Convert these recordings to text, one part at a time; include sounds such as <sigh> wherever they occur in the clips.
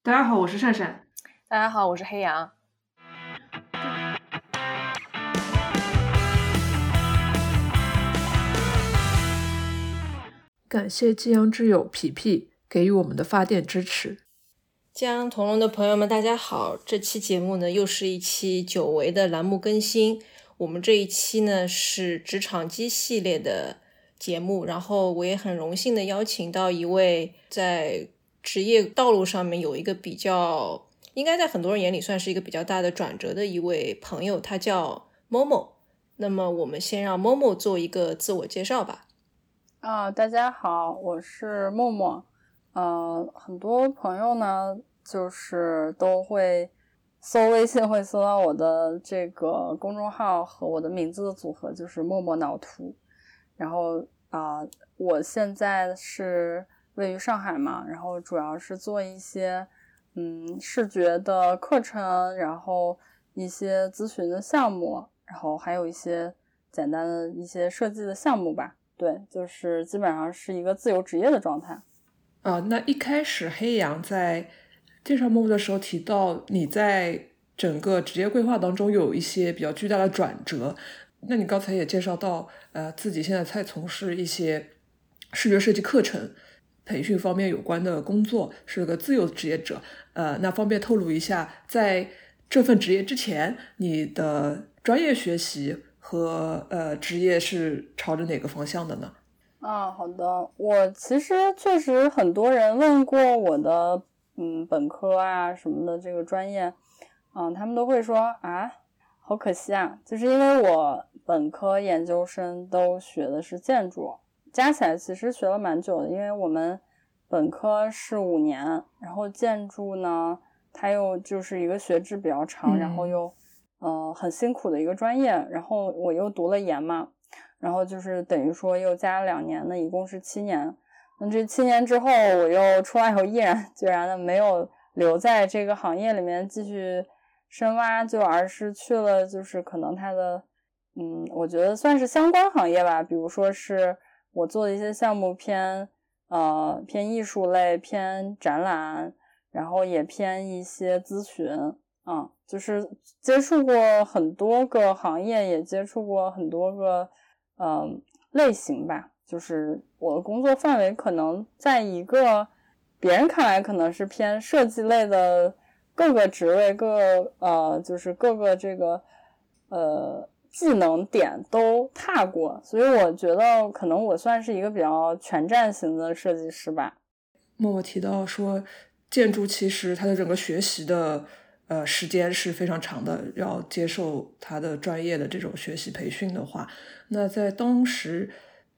大家好，我是善善。大家好，我是黑羊。感谢寄阳之友皮皮给予我们的发电支持。江同龙的朋友们，大家好！这期节目呢，又是一期久违的栏目更新。我们这一期呢是职场机系列的节目，然后我也很荣幸的邀请到一位在。职业道路上面有一个比较，应该在很多人眼里算是一个比较大的转折的一位朋友，他叫 Momo。那么我们先让 Momo 做一个自我介绍吧。啊，大家好，我是默默。呃，很多朋友呢，就是都会搜微信，会搜到我的这个公众号和我的名字的组合，就是默默脑图。然后啊，我现在是。位于上海嘛，然后主要是做一些嗯视觉的课程，然后一些咨询的项目，然后还有一些简单的一些设计的项目吧。对，就是基本上是一个自由职业的状态。啊，那一开始黑羊在介绍梦的时候提到，你在整个职业规划当中有一些比较巨大的转折。那你刚才也介绍到，呃，自己现在在从事一些视觉设计课程。培训方面有关的工作是个自由职业者，呃，那方便透露一下，在这份职业之前，你的专业学习和呃职业是朝着哪个方向的呢？啊，好的，我其实确实很多人问过我的，嗯，本科啊什么的这个专业，嗯，他们都会说啊，好可惜啊，就是因为我本科、研究生都学的是建筑。加起来其实学了蛮久的，因为我们本科是五年，然后建筑呢，它又就是一个学制比较长，然后又呃很辛苦的一个专业，然后我又读了研嘛，然后就是等于说又加了两年，那一共是七年。那这七年之后，我又出来以后毅然决然的没有留在这个行业里面继续深挖，就而是去了就是可能它的嗯，我觉得算是相关行业吧，比如说是。我做的一些项目偏呃偏艺术类，偏展览，然后也偏一些咨询啊，就是接触过很多个行业，也接触过很多个嗯类型吧。就是我的工作范围可能在一个别人看来可能是偏设计类的各个职位，各呃就是各个这个呃。技能点都踏过，所以我觉得可能我算是一个比较全站型的设计师吧。默默提到说，建筑其实它的整个学习的呃时间是非常长的，要接受它的专业的这种学习培训的话，那在当时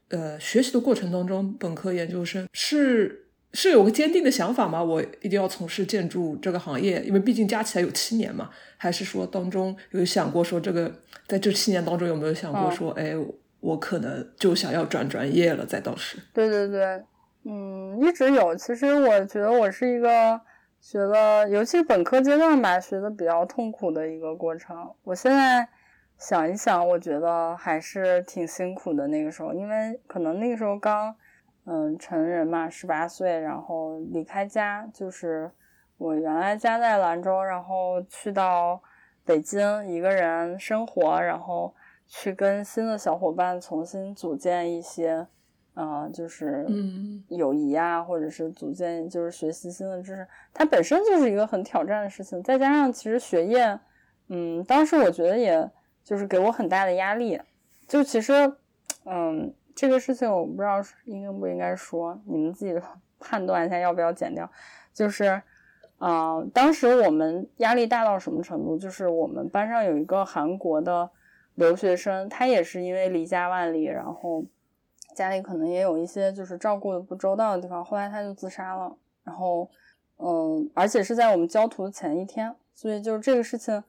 呃学习的过程当中，本科研究生是。是有个坚定的想法吗？我一定要从事建筑这个行业，因为毕竟加起来有七年嘛。还是说当中有想过说这个，在这七年当中有没有想过说，哎，我可能就想要转专业了？在当时，对对对，嗯，一直有。其实我觉得我是一个学了，尤其是本科阶段吧，学的比较痛苦的一个过程。我现在想一想，我觉得还是挺辛苦的。那个时候，因为可能那个时候刚。嗯，成人嘛，十八岁，然后离开家，就是我原来家在兰州，然后去到北京一个人生活，然后去跟新的小伙伴重新组建一些，啊，就是友谊啊，或者是组建，就是学习新的知识，它本身就是一个很挑战的事情，再加上其实学业，嗯，当时我觉得也就是给我很大的压力，就其实，嗯。这个事情我不知道应该不应该说，你们自己判断一下要不要剪掉。就是，啊，当时我们压力大到什么程度？就是我们班上有一个韩国的留学生，他也是因为离家万里，然后家里可能也有一些就是照顾的不周到的地方，后来他就自杀了。然后，嗯，而且是在我们交图的前一天，所以就是这个事情。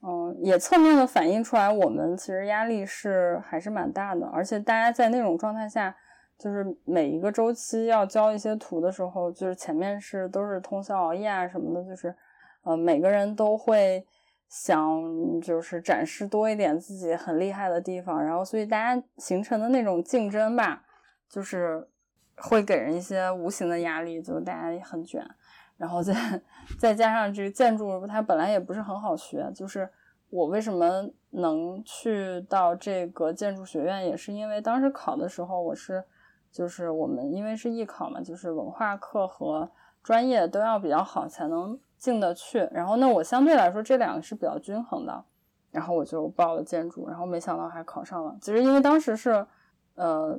嗯，也侧面的反映出来，我们其实压力是还是蛮大的，而且大家在那种状态下，就是每一个周期要交一些图的时候，就是前面是都是通宵熬夜啊什么的，就是，呃，每个人都会想就是展示多一点自己很厉害的地方，然后所以大家形成的那种竞争吧，就是会给人一些无形的压力，就是大家很卷。然后再再加上这个建筑，它本来也不是很好学，就是我为什么能去到这个建筑学院，也是因为当时考的时候，我是就是我们因为是艺考嘛，就是文化课和专业都要比较好才能进得去。然后那我相对来说这两个是比较均衡的，然后我就报了建筑，然后没想到还考上了。其实因为当时是呃。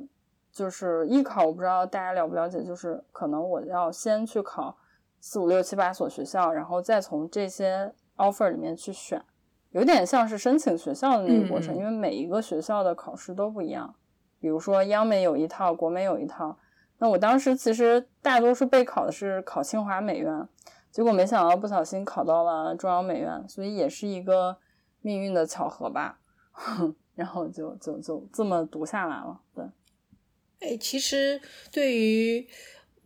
就是艺考，我不知道大家了不了解，就是可能我要先去考四五六七八所学校，然后再从这些 offer 里面去选，有点像是申请学校的那个过程，因为每一个学校的考试都不一样。比如说央美有一套，国美有一套。那我当时其实大多数备考的是考清华美院，结果没想到不小心考到了中央美院，所以也是一个命运的巧合吧。<laughs> 然后就就就这么读下来了，对。哎，其实对于，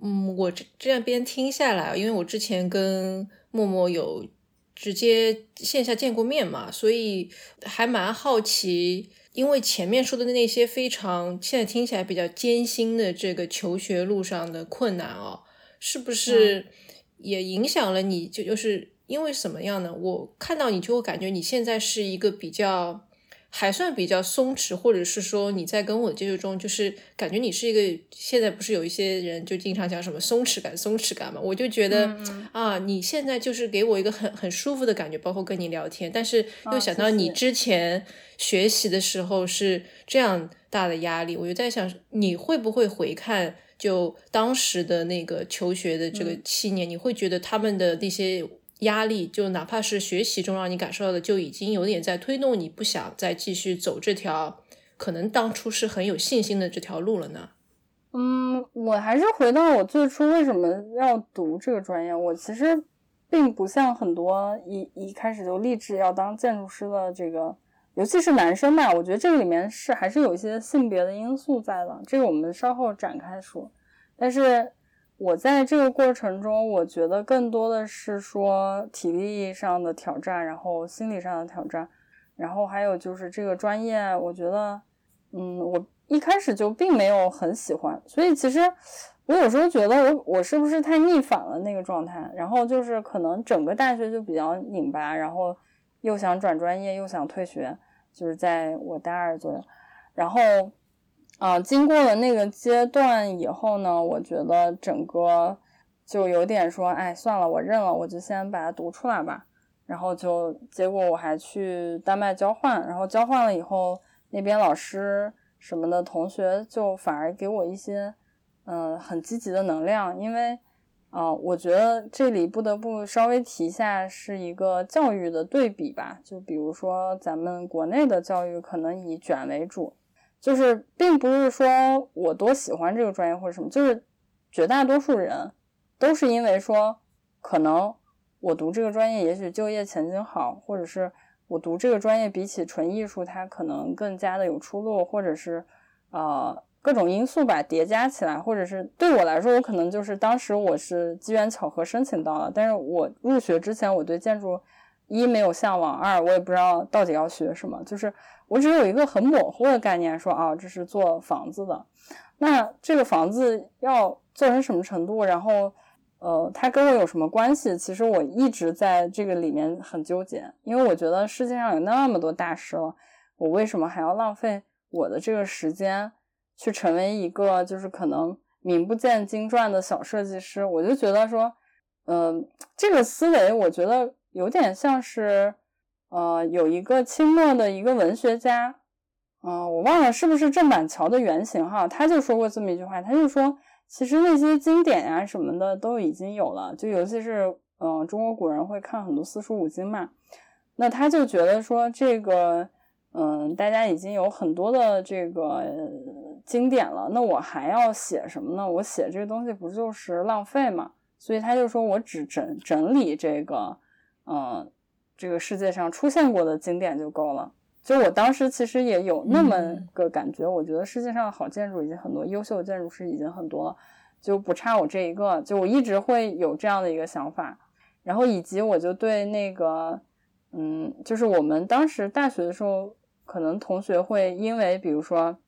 嗯，我这这样边听下来，因为我之前跟默默有直接线下见过面嘛，所以还蛮好奇，因为前面说的那些非常现在听起来比较艰辛的这个求学路上的困难哦，是不是也影响了你？就就是因为什么样呢？我看到你就会感觉你现在是一个比较。还算比较松弛，或者是说你在跟我的接触中，就是感觉你是一个现在不是有一些人就经常讲什么松弛感、松弛感嘛？我就觉得啊，你现在就是给我一个很很舒服的感觉，包括跟你聊天。但是又想到你之前学习的时候是这样大的压力，我就在想你会不会回看就当时的那个求学的这个七年，你会觉得他们的那些。压力就哪怕是学习中让你感受到的，就已经有点在推动你不想再继续走这条可能当初是很有信心的这条路了呢。嗯，我还是回到我最初为什么要读这个专业。我其实并不像很多一一开始就立志要当建筑师的这个，尤其是男生吧。我觉得这个里面是还是有一些性别的因素在的，这个我们稍后展开说。但是。我在这个过程中，我觉得更多的是说体力上的挑战，然后心理上的挑战，然后还有就是这个专业，我觉得，嗯，我一开始就并没有很喜欢，所以其实我有时候觉得我我是不是太逆反了那个状态，然后就是可能整个大学就比较拧巴，然后又想转专业，又想退学，就是在我大二左右，然后。啊，经过了那个阶段以后呢，我觉得整个就有点说，哎，算了，我认了，我就先把它读出来吧。然后就结果我还去丹麦交换，然后交换了以后，那边老师什么的同学就反而给我一些嗯很积极的能量，因为啊，我觉得这里不得不稍微提一下，是一个教育的对比吧。就比如说咱们国内的教育可能以卷为主。就是并不是说我多喜欢这个专业或者什么，就是绝大多数人都是因为说，可能我读这个专业也许就业前景好，或者是我读这个专业比起纯艺术它可能更加的有出路，或者是呃各种因素吧叠加起来，或者是对我来说，我可能就是当时我是机缘巧合申请到了，但是我入学之前我对建筑一没有向往，二我也不知道到底要学什么，就是。我只有一个很模糊的概念，说啊，这是做房子的。那这个房子要做成什么程度？然后，呃，它跟我有什么关系？其实我一直在这个里面很纠结，因为我觉得世界上有那么多大师了，我为什么还要浪费我的这个时间去成为一个就是可能名不见经传的小设计师？我就觉得说，嗯，这个思维我觉得有点像是。呃，有一个清末的一个文学家，嗯，我忘了是不是郑板桥的原型哈，他就说过这么一句话，他就说，其实那些经典呀什么的都已经有了，就尤其是嗯，中国古人会看很多四书五经嘛，那他就觉得说这个，嗯，大家已经有很多的这个经典了，那我还要写什么呢？我写这个东西不就是浪费嘛？所以他就说我只整整理这个，嗯。这个世界上出现过的经典就够了。就我当时其实也有那么个感觉，我觉得世界上好建筑已经很多，优秀的建筑师已经很多了，就不差我这一个。就我一直会有这样的一个想法，然后以及我就对那个，嗯，就是我们当时大学的时候，可能同学会因为比如说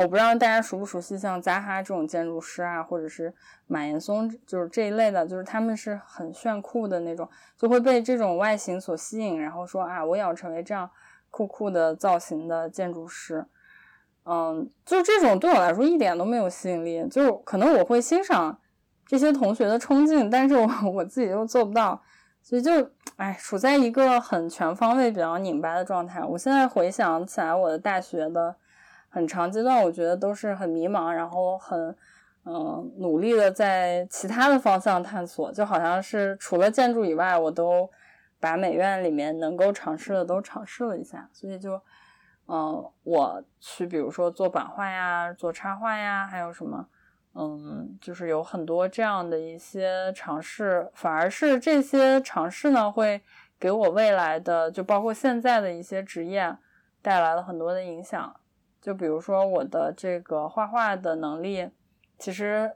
我不知道大家熟不熟悉像扎哈这种建筑师啊，或者是马岩松，就是这一类的，就是他们是很炫酷的那种，就会被这种外形所吸引，然后说啊，我也要成为这样酷酷的造型的建筑师。嗯，就这种对我来说一点都没有吸引力，就可能我会欣赏这些同学的冲劲，但是我 <laughs> 我自己又做不到，所以就哎，处在一个很全方位比较拧巴的状态。我现在回想起来我的大学的。很长阶段，我觉得都是很迷茫，然后很嗯努力的在其他的方向探索，就好像是除了建筑以外，我都把美院里面能够尝试的都尝试了一下。所以就嗯，我去比如说做版画呀，做插画呀，还有什么嗯，就是有很多这样的一些尝试，反而是这些尝试呢，会给我未来的就包括现在的一些职业带来了很多的影响。就比如说我的这个画画的能力，其实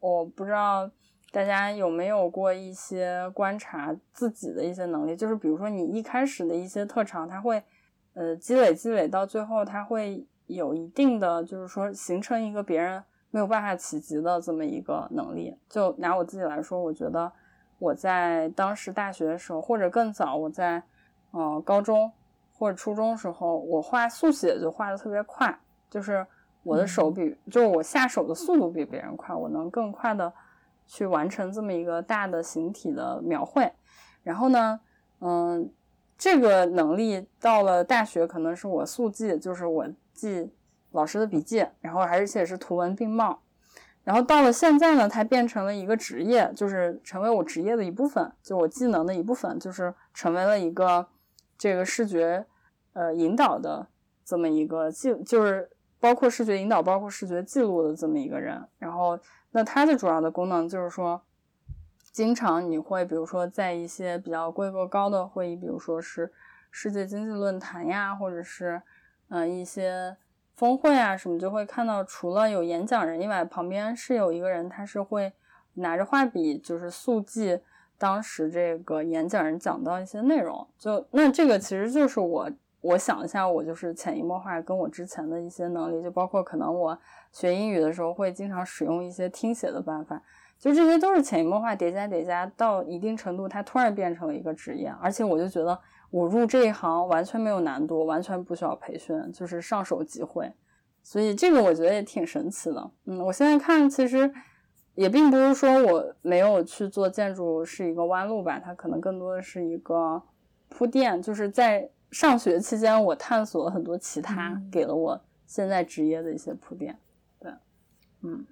我不知道大家有没有过一些观察自己的一些能力，就是比如说你一开始的一些特长，它会呃积累积累到最后，它会有一定的就是说形成一个别人没有办法企及的这么一个能力。就拿我自己来说，我觉得我在当时大学的时候，或者更早，我在呃高中。或者初中时候，我画速写就画的特别快，就是我的手比，就是我下手的速度比别人快，我能更快的去完成这么一个大的形体的描绘。然后呢，嗯，这个能力到了大学，可能是我速记，就是我记老师的笔记，然后而且是图文并茂。然后到了现在呢，它变成了一个职业，就是成为我职业的一部分，就我技能的一部分，就是成为了一个。这个视觉，呃，引导的这么一个记，就是包括视觉引导，包括视觉记录的这么一个人。然后，那它的主要的功能就是说，经常你会比如说在一些比较规格高的会议，比如说是世界经济论坛呀，或者是嗯一些峰会啊什么，就会看到除了有演讲人以外，旁边是有一个人，他是会拿着画笔，就是速记。当时这个演讲人讲到一些内容，就那这个其实就是我，我想一下，我就是潜移默化跟我之前的一些能力，就包括可能我学英语的时候会经常使用一些听写的办法，就这些都是潜移默化叠加叠加到一定程度，它突然变成了一个职业，而且我就觉得我入这一行完全没有难度，完全不需要培训，就是上手即会，所以这个我觉得也挺神奇的。嗯，我现在看其实。也并不是说我没有去做建筑是一个弯路吧，它可能更多的是一个铺垫。就是在上学期间，我探索了很多其他，给了我现在职业的一些铺垫。对，嗯，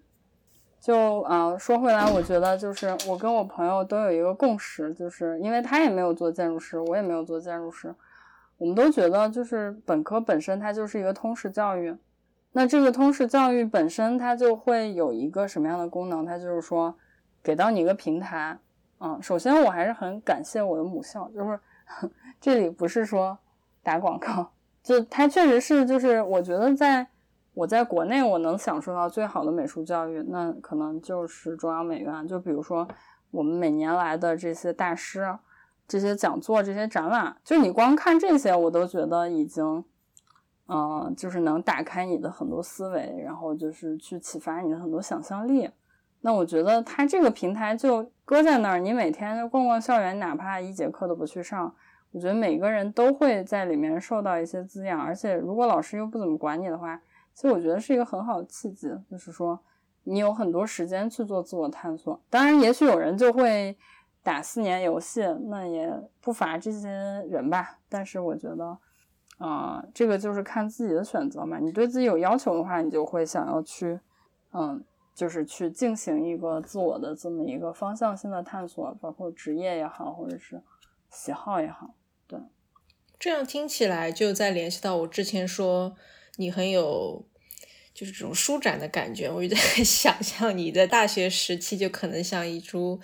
就啊，说回来，我觉得就是我跟我朋友都有一个共识，就是因为他也没有做建筑师，我也没有做建筑师，我们都觉得就是本科本身它就是一个通识教育。那这个通识教育本身，它就会有一个什么样的功能？它就是说，给到你一个平台。嗯，首先我还是很感谢我的母校，就是 <laughs> 这里不是说打广告，就它确实是，就是我觉得在我在国内我能享受到最好的美术教育，那可能就是中央美院。就比如说我们每年来的这些大师、这些讲座、这些展览，就你光看这些，我都觉得已经。嗯，就是能打开你的很多思维，然后就是去启发你的很多想象力。那我觉得它这个平台就搁在那儿，你每天就逛逛校园，哪怕一节课都不去上，我觉得每个人都会在里面受到一些滋养。而且如果老师又不怎么管你的话，其实我觉得是一个很好的契机，就是说你有很多时间去做自我探索。当然，也许有人就会打四年游戏，那也不乏这些人吧。但是我觉得。啊，这个就是看自己的选择嘛。你对自己有要求的话，你就会想要去，嗯，就是去进行一个自我的这么一个方向性的探索，包括职业也好，或者是喜好也好。对，这样听起来就在联系到我之前说你很有就是这种舒展的感觉。我就在 <laughs> 想象你在大学时期就可能像一株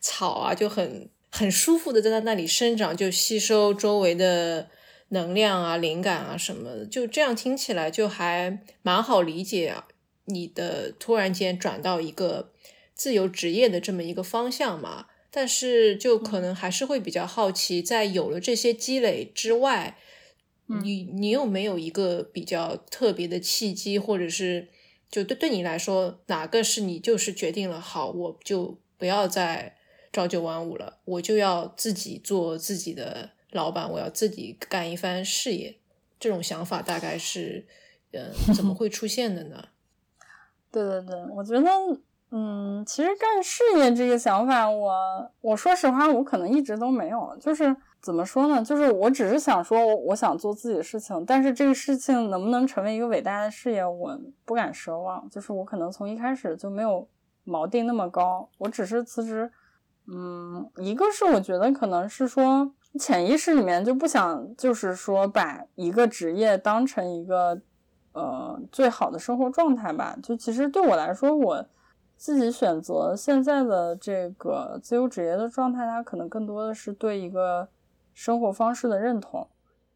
草啊，就很很舒服的在在那里生长，就吸收周围的。能量啊，灵感啊，什么的，就这样听起来就还蛮好理解啊。你的突然间转到一个自由职业的这么一个方向嘛，但是就可能还是会比较好奇，在有了这些积累之外，你你有没有一个比较特别的契机，或者是就对对你来说，哪个是你就是决定了好，我就不要再朝九晚五了，我就要自己做自己的老板，我要自己干一番事业。这种想法大概是，呃，<laughs> 怎么会出现的呢？<laughs> 对对对，我觉得，嗯，其实干事业这个想法，我我说实话，我可能一直都没有。就是怎么说呢？就是我只是想说，我想做自己的事情，但是这个事情能不能成为一个伟大的事业，我不敢奢望。就是我可能从一开始就没有锚定那么高，我只是辞职。嗯，一个是我觉得可能是说。潜意识里面就不想，就是说把一个职业当成一个呃最好的生活状态吧。就其实对我来说，我自己选择现在的这个自由职业的状态，它可能更多的是对一个生活方式的认同。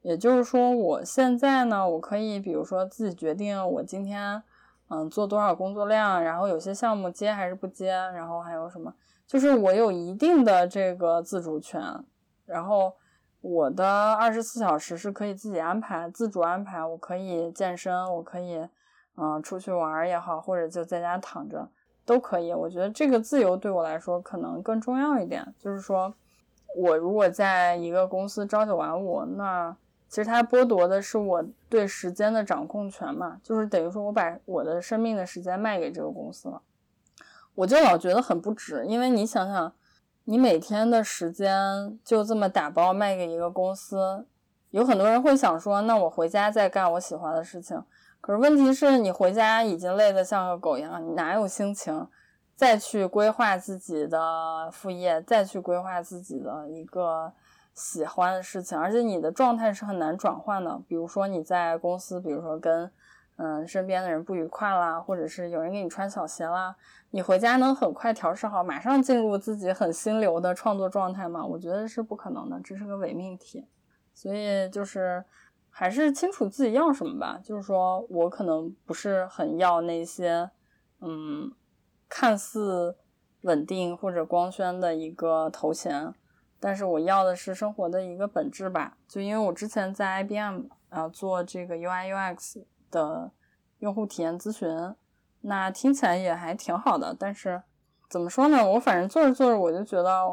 也就是说，我现在呢，我可以比如说自己决定我今天嗯做多少工作量，然后有些项目接还是不接，然后还有什么，就是我有一定的这个自主权。然后我的二十四小时是可以自己安排、自主安排。我可以健身，我可以嗯出去玩也好，或者就在家躺着都可以。我觉得这个自由对我来说可能更重要一点。就是说，我如果在一个公司朝九晚五，那其实它剥夺的是我对时间的掌控权嘛，就是等于说我把我的生命的时间卖给这个公司了，我就老觉得很不值。因为你想想。你每天的时间就这么打包卖给一个公司，有很多人会想说，那我回家再干我喜欢的事情。可是问题是你回家已经累得像个狗一样，你哪有心情再去规划自己的副业，再去规划自己的一个喜欢的事情？而且你的状态是很难转换的。比如说你在公司，比如说跟嗯身边的人不愉快啦，或者是有人给你穿小鞋啦。你回家能很快调试好，马上进入自己很心流的创作状态吗？我觉得是不可能的，这是个伪命题。所以就是还是清楚自己要什么吧。就是说我可能不是很要那些，嗯，看似稳定或者光鲜的一个头衔，但是我要的是生活的一个本质吧。就因为我之前在 IBM 啊做这个 UI UX 的用户体验咨询。那听起来也还挺好的，但是怎么说呢？我反正做着做着，我就觉得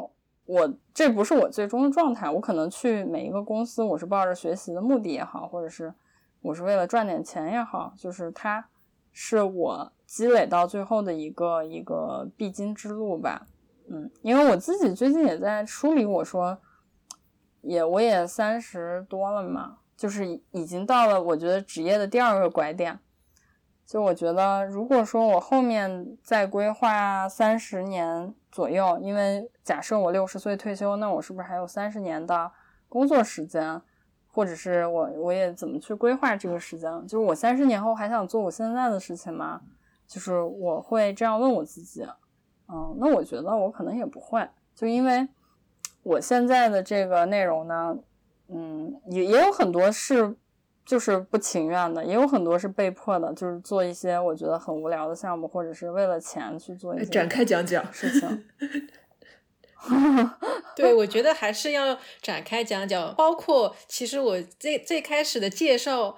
我这不是我最终的状态。我可能去每一个公司，我是抱着学习的目的也好，或者是我是为了赚点钱也好，就是它是我积累到最后的一个一个必经之路吧。嗯，因为我自己最近也在梳理，我说也我也三十多了嘛，就是已经到了我觉得职业的第二个拐点。就我觉得，如果说我后面再规划三十年左右，因为假设我六十岁退休，那我是不是还有三十年的工作时间？或者是我我也怎么去规划这个时间？就是我三十年后还想做我现在的事情吗？就是我会这样问我自己。嗯，那我觉得我可能也不会，就因为我现在的这个内容呢，嗯，也也有很多是。就是不情愿的，也有很多是被迫的，就是做一些我觉得很无聊的项目，或者是为了钱去做一些展开讲讲事情。<laughs> 对，我觉得还是要展开讲讲，包括其实我最最开始的介绍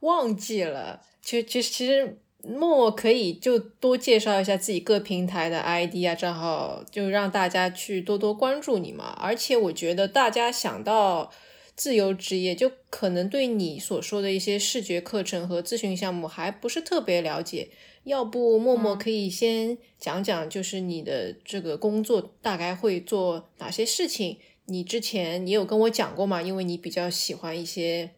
忘记了，其实其实其实默默可以就多介绍一下自己各平台的 ID 啊账号，就让大家去多多关注你嘛。而且我觉得大家想到。自由职业就可能对你所说的一些视觉课程和咨询项目还不是特别了解，要不默默可以先讲讲，就是你的这个工作大概会做哪些事情？你之前也有跟我讲过嘛？因为你比较喜欢一些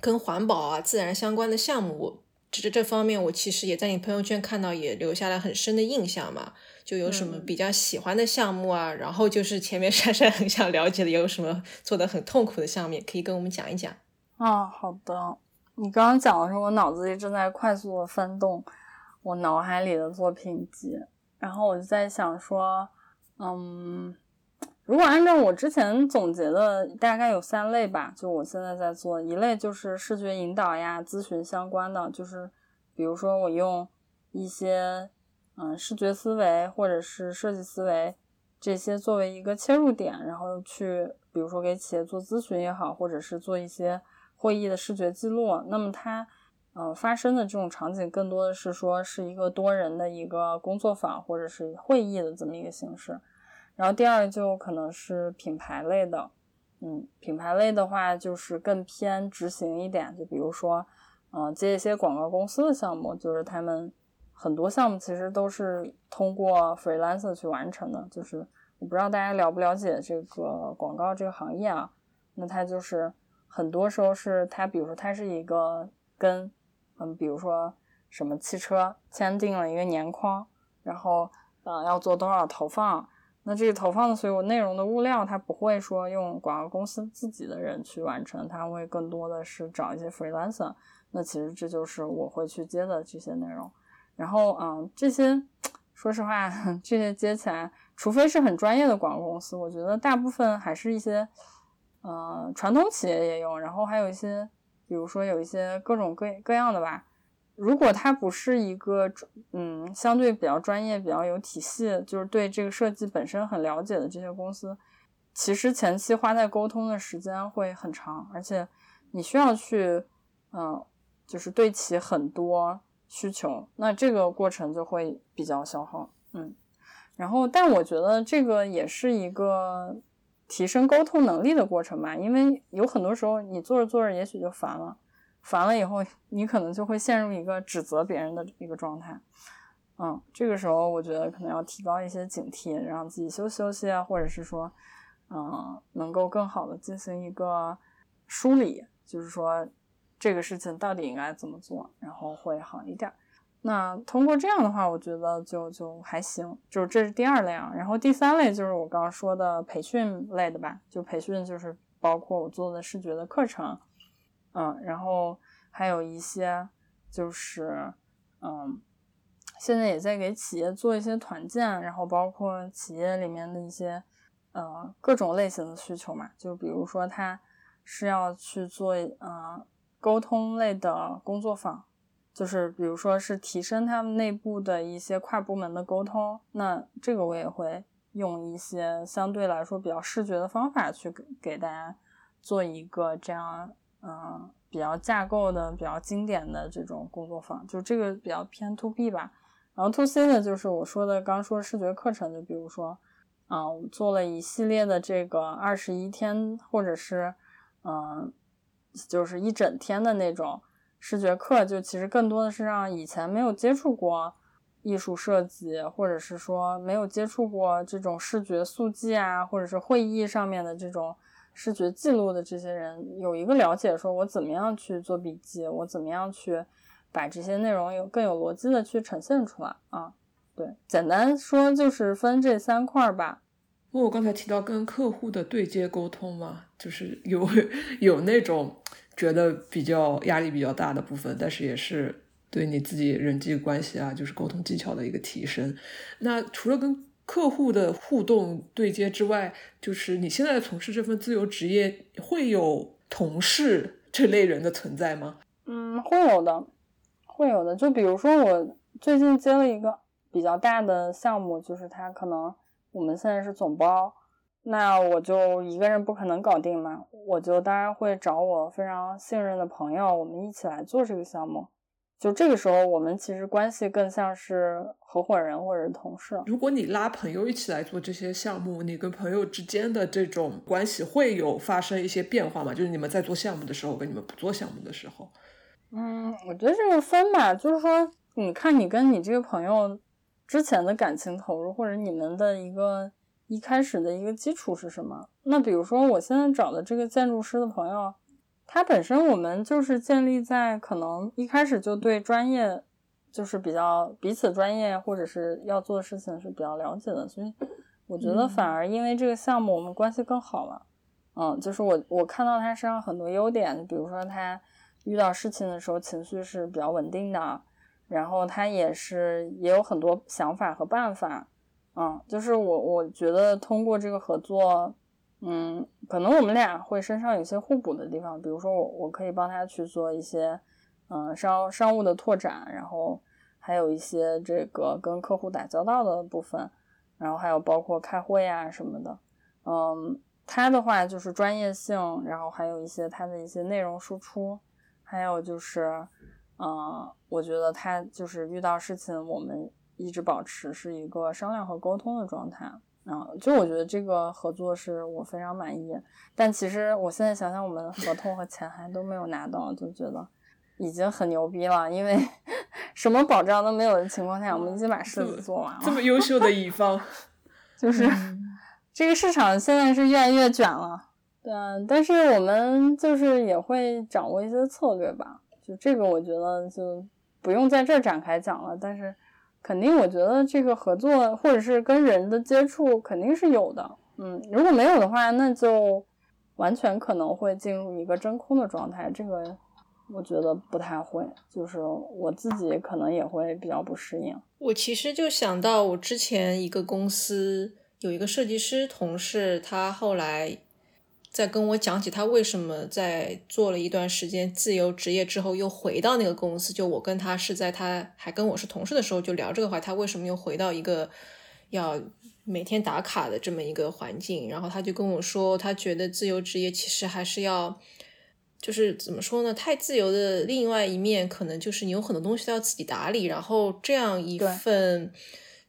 跟环保啊、自然相关的项目，这这方面我其实也在你朋友圈看到，也留下了很深的印象嘛。就有什么比较喜欢的项目啊？然后就是前面 <laughs> 珊珊很想了解的，有什么做的很痛苦的项目，可以跟我们讲一讲。啊，好的。你刚刚讲的时候，我脑子里正在快速的翻动我脑海里的作品集，然后我就在想说，嗯，如果按照我之前总结的，大概有三类吧。就我现在在做一类，就是视觉引导呀、咨询相关的，就是比如说我用一些。嗯，视觉思维或者是设计思维这些作为一个切入点，然后去，比如说给企业做咨询也好，或者是做一些会议的视觉记录。那么它，呃，发生的这种场景更多的是说是一个多人的一个工作坊或者是会议的这么一个形式。然后第二就可能是品牌类的，嗯，品牌类的话就是更偏执行一点，就比如说，嗯，接一些广告公司的项目，就是他们很多项目其实都是通过 freelancer 去完成的，就是我不知道大家了不了解这个广告这个行业啊，那它就是很多时候是它，比如说它是一个跟，嗯，比如说什么汽车签订了一个年框，然后，呃，要做多少投放。那这个投放的所有内容的物料，它不会说用广告公司自己的人去完成，它会更多的是找一些 freelancer。那其实这就是我会去接的这些内容。然后，嗯，这些说实话，这些接起来，除非是很专业的广告公司，我觉得大部分还是一些，呃，传统企业也有，然后还有一些，比如说有一些各种各各样的吧。如果它不是一个嗯相对比较专业、比较有体系，就是对这个设计本身很了解的这些公司，其实前期花在沟通的时间会很长，而且你需要去嗯就是对齐很多需求，那这个过程就会比较消耗。嗯，然后但我觉得这个也是一个提升沟通能力的过程吧，因为有很多时候你做着做着也许就烦了。烦了以后，你可能就会陷入一个指责别人的一个状态，嗯，这个时候我觉得可能要提高一些警惕，让自己休息休息啊，或者是说，嗯，能够更好的进行一个梳理，就是说这个事情到底应该怎么做，然后会好一点。那通过这样的话，我觉得就就还行，就是这是第二类啊。然后第三类就是我刚刚说的培训类的吧，就培训就是包括我做的视觉的课程。嗯，然后还有一些就是，嗯，现在也在给企业做一些团建，然后包括企业里面的一些，呃，各种类型的需求嘛，就比如说他是要去做，呃，沟通类的工作坊，就是比如说是提升他们内部的一些跨部门的沟通，那这个我也会用一些相对来说比较视觉的方法去给给大家做一个这样。嗯，比较架构的、比较经典的这种工作坊，就这个比较偏 to B 吧。然后 to C 的，就是我说的刚说视觉课程，就比如说，啊，我做了一系列的这个二十一天，或者是，嗯，就是一整天的那种视觉课，就其实更多的是让以前没有接触过艺术设计，或者是说没有接触过这种视觉速记啊，或者是会议上面的这种。视觉记录的这些人有一个了解，说我怎么样去做笔记，我怎么样去把这些内容有更有逻辑的去呈现出来啊？对，简单说就是分这三块儿吧。我刚才提到跟客户的对接沟通嘛，就是有 <laughs> 有那种觉得比较压力比较大的部分，但是也是对你自己人际关系啊，就是沟通技巧的一个提升。那除了跟客户的互动对接之外，就是你现在从事这份自由职业，会有同事这类人的存在吗？嗯，会有的，会有的。就比如说，我最近接了一个比较大的项目，就是他可能我们现在是总包，那我就一个人不可能搞定嘛，我就当然会找我非常信任的朋友，我们一起来做这个项目。就这个时候，我们其实关系更像是合伙人或者是同事。如果你拉朋友一起来做这些项目，你跟朋友之间的这种关系会有发生一些变化吗？就是你们在做项目的时候，跟你们不做项目的时候。嗯，我觉得这个分吧，就是说，你看你跟你这个朋友之前的感情投入，或者你们的一个一开始的一个基础是什么？那比如说，我现在找的这个建筑师的朋友。他本身我们就是建立在可能一开始就对专业就是比较彼此专业或者是要做的事情是比较了解的，所以我觉得反而因为这个项目我们关系更好了。嗯，就是我我看到他身上很多优点，比如说他遇到事情的时候情绪是比较稳定的，然后他也是也有很多想法和办法。嗯，就是我我觉得通过这个合作。嗯，可能我们俩会身上有些互补的地方，比如说我我可以帮他去做一些，嗯商商务的拓展，然后还有一些这个跟客户打交道的部分，然后还有包括开会啊什么的，嗯，他的话就是专业性，然后还有一些他的一些内容输出，还有就是，嗯，我觉得他就是遇到事情，我们一直保持是一个商量和沟通的状态。啊，就我觉得这个合作是我非常满意，但其实我现在想想，我们合同和钱还都没有拿到，就觉得已经很牛逼了。因为 <laughs> 什么保障都没有的情况下，我们已经把事情做完了。这么优秀的乙方，<laughs> 就是 <laughs> 这个市场现在是越来越卷了。对，但是我们就是也会掌握一些策略吧。就这个，我觉得就不用在这儿展开讲了。但是。肯定，我觉得这个合作或者是跟人的接触肯定是有的。嗯，如果没有的话，那就完全可能会进入一个真空的状态。这个我觉得不太会，就是我自己可能也会比较不适应。我其实就想到，我之前一个公司有一个设计师同事，他后来。在跟我讲起他为什么在做了一段时间自由职业之后又回到那个公司，就我跟他是在他还跟我是同事的时候就聊这个话，他为什么又回到一个要每天打卡的这么一个环境？然后他就跟我说，他觉得自由职业其实还是要，就是怎么说呢？太自由的另外一面，可能就是你有很多东西都要自己打理，然后这样一份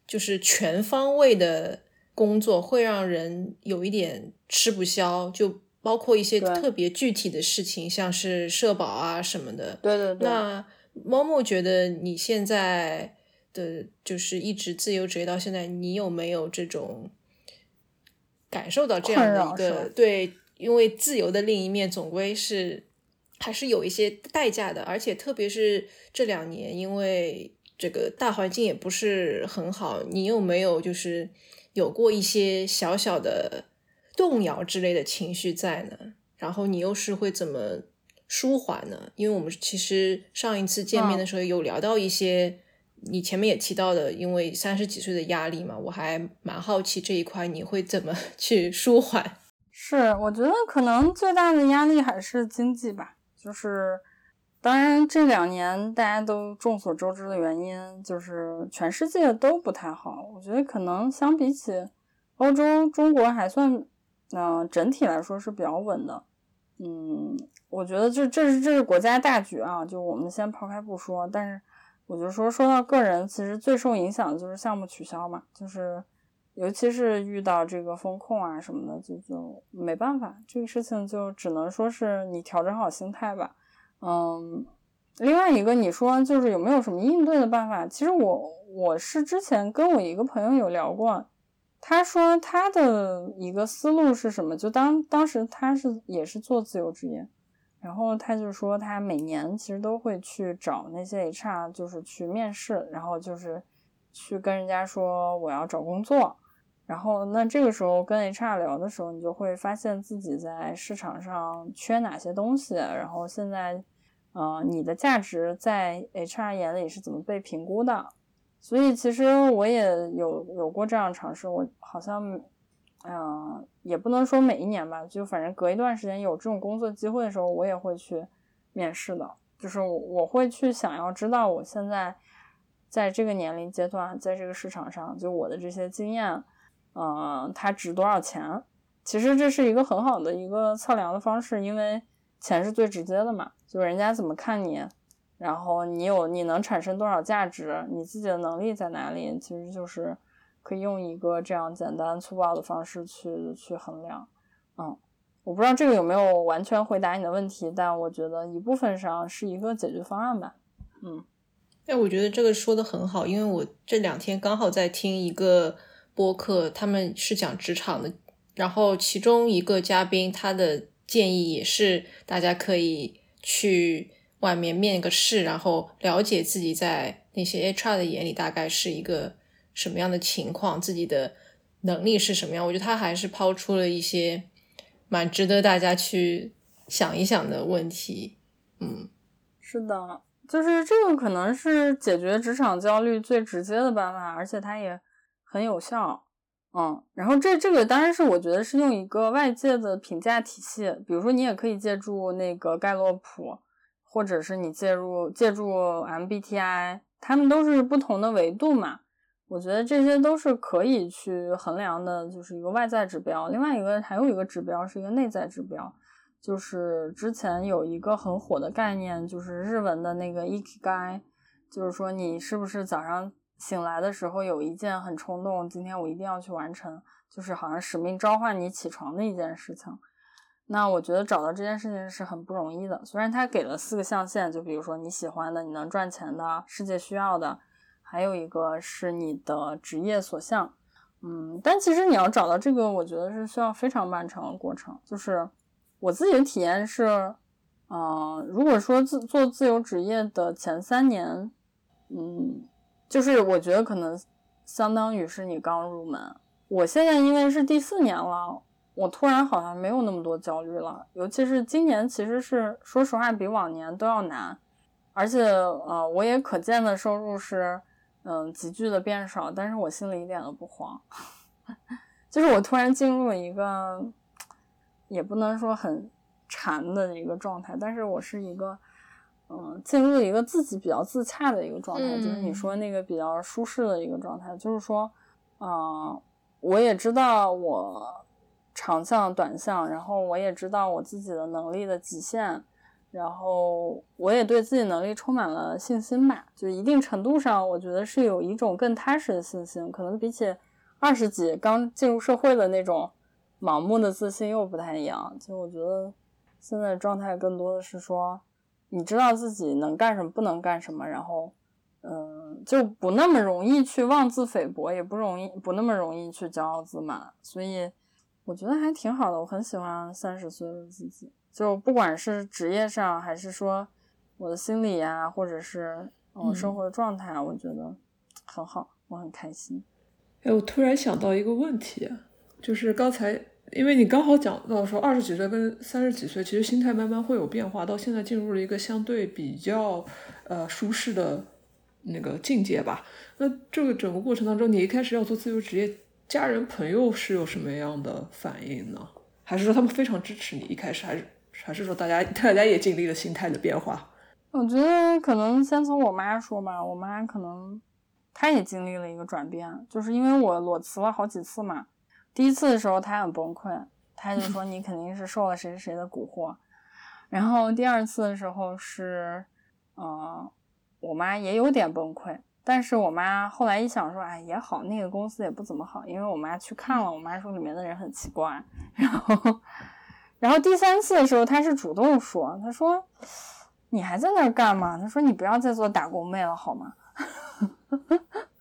就是全方位的。工作会让人有一点吃不消，就包括一些特别具体的事情，像是社保啊什么的。对对对。那猫猫觉得你现在的就是一直自由职业到现在，你有没有这种感受到这样的一个对？因为自由的另一面总归是还是有一些代价的，而且特别是这两年，因为这个大环境也不是很好，你有没有就是？有过一些小小的动摇之类的情绪在呢，然后你又是会怎么舒缓呢？因为我们其实上一次见面的时候有聊到一些，你前面也提到的，因为三十几岁的压力嘛，我还蛮好奇这一块你会怎么 <laughs> 去舒缓。是，我觉得可能最大的压力还是经济吧，就是。当然，这两年大家都众所周知的原因，就是全世界都不太好。我觉得可能相比起欧洲，中国还算，嗯，整体来说是比较稳的。嗯，我觉得这这是这是国家大局啊，就我们先抛开不说。但是我就说说到个人，其实最受影响的就是项目取消嘛，就是尤其是遇到这个风控啊什么的，就就没办法，这个事情就只能说是你调整好心态吧。嗯，另外一个你说就是有没有什么应对的办法？其实我我是之前跟我一个朋友有聊过，他说他的一个思路是什么？就当当时他是也是做自由职业，然后他就说他每年其实都会去找那些 HR，就是去面试，然后就是去跟人家说我要找工作。然后，那这个时候跟 HR 聊的时候，你就会发现自己在市场上缺哪些东西，然后现在，呃，你的价值在 HR 眼里是怎么被评估的？所以其实我也有有过这样尝试，我好像，嗯，也不能说每一年吧，就反正隔一段时间有这种工作机会的时候，我也会去面试的，就是我会去想要知道我现在在这个年龄阶段，在这个市场上，就我的这些经验。嗯，它值多少钱？其实这是一个很好的一个测量的方式，因为钱是最直接的嘛。就是人家怎么看你，然后你有你能产生多少价值，你自己的能力在哪里，其实就是可以用一个这样简单粗暴的方式去去衡量。嗯，我不知道这个有没有完全回答你的问题，但我觉得一部分上是一个解决方案吧。嗯，哎，我觉得这个说的很好，因为我这两天刚好在听一个。播客他们是讲职场的，然后其中一个嘉宾他的建议也是大家可以去外面面个试，然后了解自己在那些 HR 的眼里大概是一个什么样的情况，自己的能力是什么样。我觉得他还是抛出了一些蛮值得大家去想一想的问题。嗯，是的，就是这个可能是解决职场焦虑最直接的办法，而且它也。很有效，嗯，然后这这个当然是我觉得是用一个外界的评价体系，比如说你也可以借助那个盖洛普，或者是你借助借助 MBTI，他们都是不同的维度嘛。我我觉得这些都是可以去衡量的，就是一个外在指标。另外一个还有一个指标是一个内在指标，就是之前有一个很火的概念，就是日文的那个 ikigai，就是说你是不是早上醒来的时候有一件很冲动，今天我一定要去完成，就是好像使命召唤你起床的一件事情。那我觉得找到这件事情是很不容易的。虽然他给了四个象限，就比如说你喜欢的、你能赚钱的、世界需要的。还有一个是你的职业所向，嗯，但其实你要找到这个，我觉得是需要非常漫长的过程。就是我自己的体验是，嗯，如果说自做自由职业的前三年，嗯，就是我觉得可能相当于是你刚入门。我现在因为是第四年了，我突然好像没有那么多焦虑了。尤其是今年，其实是说实话比往年都要难，而且呃，我也可见的收入是。嗯，急剧的变少，但是我心里一点都不慌，<laughs> 就是我突然进入了一个，也不能说很馋的一个状态，但是我是一个，嗯，进入一个自己比较自洽的一个状态，就是你说那个比较舒适的一个状态，就是说，啊，我也知道我长项短项，然后我也知道我自己的能力的极限。然后我也对自己能力充满了信心吧，就一定程度上，我觉得是有一种更踏实的信心，可能比起二十几刚进入社会的那种盲目的自信又不太一样。就我觉得现在状态更多的是说，你知道自己能干什么，不能干什么，然后嗯，就不那么容易去妄自菲薄，也不容易不那么容易去骄傲自满，所以我觉得还挺好的，我很喜欢三十岁的自己。就不管是职业上，还是说我的心理呀，或者是我生活的状态，我觉得很好，我很开心。哎，我突然想到一个问题，就是刚才因为你刚好讲到说二十几岁跟三十几岁，其实心态慢慢会有变化，到现在进入了一个相对比较呃舒适的那个境界吧。那这个整个过程当中，你一开始要做自由职业，家人朋友是有什么样的反应呢？还是说他们非常支持你？一开始还是？还是说大家大家也经历了心态的变化？我觉得可能先从我妈说吧，我妈可能她也经历了一个转变，就是因为我裸辞了好几次嘛。第一次的时候她很崩溃，她就说你肯定是受了谁谁谁的蛊惑。然后第二次的时候是，嗯，我妈也有点崩溃，但是我妈后来一想说，哎也好，那个公司也不怎么好，因为我妈去看了，我妈说里面的人很奇怪，然后。然后第三次的时候，他是主动说：“他说，你还在那儿干吗？他说你不要再做打工妹了，好吗？” <laughs>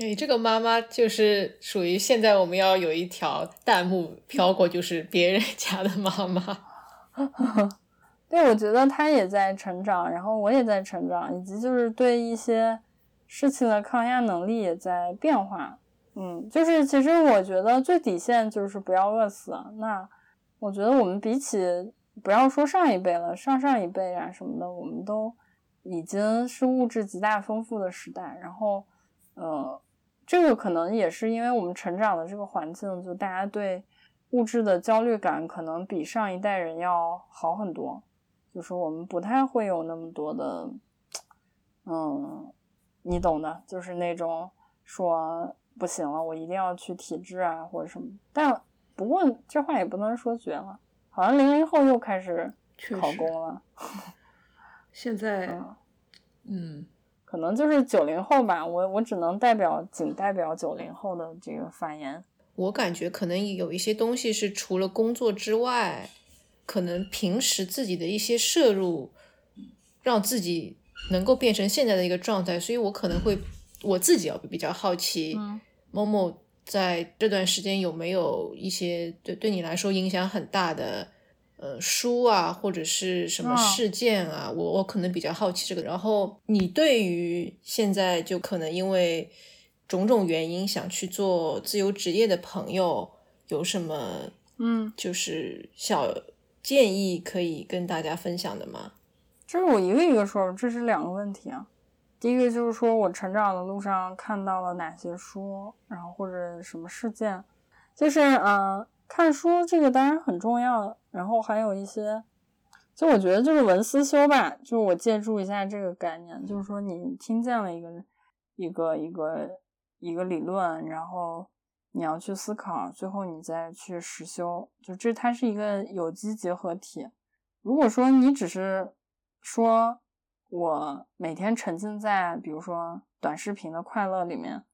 哎，这个妈妈就是属于现在我们要有一条弹幕飘过，就是别人 <laughs> 家的妈妈。<laughs> 对，我觉得她也在成长，然后我也在成长，以及就是对一些事情的抗压能力也在变化。嗯，就是其实我觉得最底线就是不要饿死。那。我觉得我们比起不要说上一辈了，上上一辈啊什么的，我们都已经是物质极大丰富的时代。然后，呃，这个可能也是因为我们成长的这个环境，就大家对物质的焦虑感可能比上一代人要好很多。就是我们不太会有那么多的，嗯，你懂的，就是那种说不行了，我一定要去体制啊或者什么，但。不过这话也不能说绝了，好像零零后又开始考公了。<laughs> 现在，嗯，可能就是九零后吧。我我只能代表仅代表九零后的这个发言。我感觉可能有一些东西是除了工作之外，可能平时自己的一些摄入，让自己能够变成现在的一个状态。所以我可能会我自己要比较好奇，某某。在这段时间有没有一些对对你来说影响很大的呃书啊，或者是什么事件啊？我我可能比较好奇这个。然后你对于现在就可能因为种种原因想去做自由职业的朋友有什么嗯，就是小建议可以跟大家分享的吗？这是我一个一个说，这是两个问题啊。第一个就是说我成长的路上看到了哪些书，然后或者什么事件，就是嗯，看书这个当然很重要，然后还有一些，就我觉得就是文思修吧，就是我借助一下这个概念，就是说你听见了一个一个一个一个理论，然后你要去思考，最后你再去实修，就这它是一个有机结合体。如果说你只是说我每天沉浸在比如说短视频的快乐里面，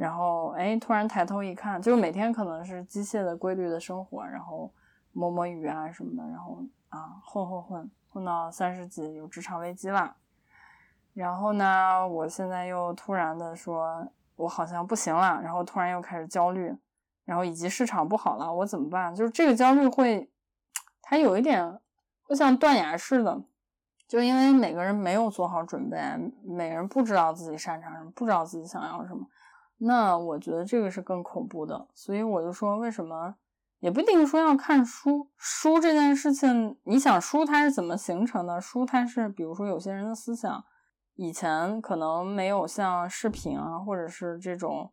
然后哎突然抬头一看，就每天可能是机械的规律的生活，然后摸摸鱼啊什么的，然后啊混混混混到三十几有职场危机了。然后呢，我现在又突然的说，我好像不行了，然后突然又开始焦虑，然后以及市场不好了，我怎么办？就是这个焦虑会，它有一点会像断崖式的，就因为每个人没有做好准备，每个人不知道自己擅长什么，不知道自己想要什么，那我觉得这个是更恐怖的。所以我就说，为什么也不一定说要看书，书这件事情，你想书它是怎么形成的？书它是，比如说有些人的思想。以前可能没有像视频啊，或者是这种，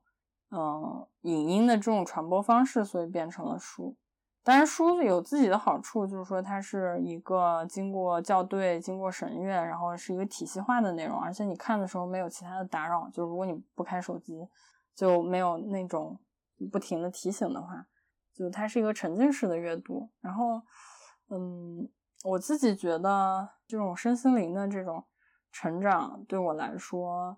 嗯，影音的这种传播方式，所以变成了书。当然，书有自己的好处，就是说它是一个经过校对、经过审阅，然后是一个体系化的内容，而且你看的时候没有其他的打扰。就是如果你不开手机，就没有那种不停的提醒的话，就它是一个沉浸式的阅读。然后，嗯，我自己觉得这种身心灵的这种。成长对我来说，